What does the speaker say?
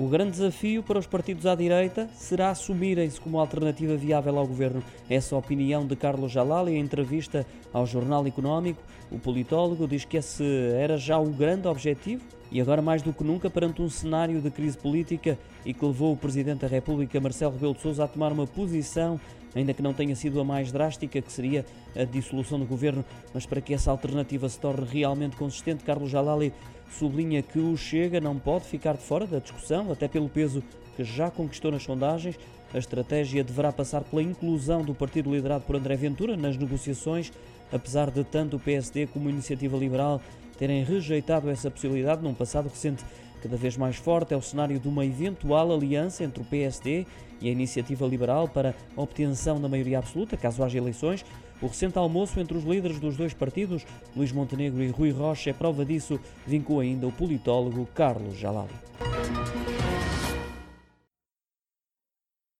O grande desafio para os partidos à direita será assumirem-se como alternativa viável ao governo. Essa opinião de Carlos Jalal em entrevista ao Jornal Económico. O politólogo diz que esse era já o grande objetivo e agora mais do que nunca perante um cenário de crise política e que levou o Presidente da República, Marcelo Rebelo de Sousa, a tomar uma posição ainda que não tenha sido a mais drástica, que seria a dissolução do governo, mas para que essa alternativa se torne realmente consistente, Carlos Jalali sublinha que o Chega não pode ficar de fora da discussão, até pelo peso que já conquistou nas sondagens. A estratégia deverá passar pela inclusão do partido liderado por André Ventura nas negociações, apesar de tanto o PSD como a Iniciativa Liberal terem rejeitado essa possibilidade num passado recente cada vez mais forte é o cenário de uma eventual aliança entre o PSD e a Iniciativa Liberal para a obtenção da maioria absoluta, caso haja eleições. O recente almoço entre os líderes dos dois partidos, Luís Montenegro e Rui Rocha, é prova disso, vincou ainda o politólogo Carlos Jalali.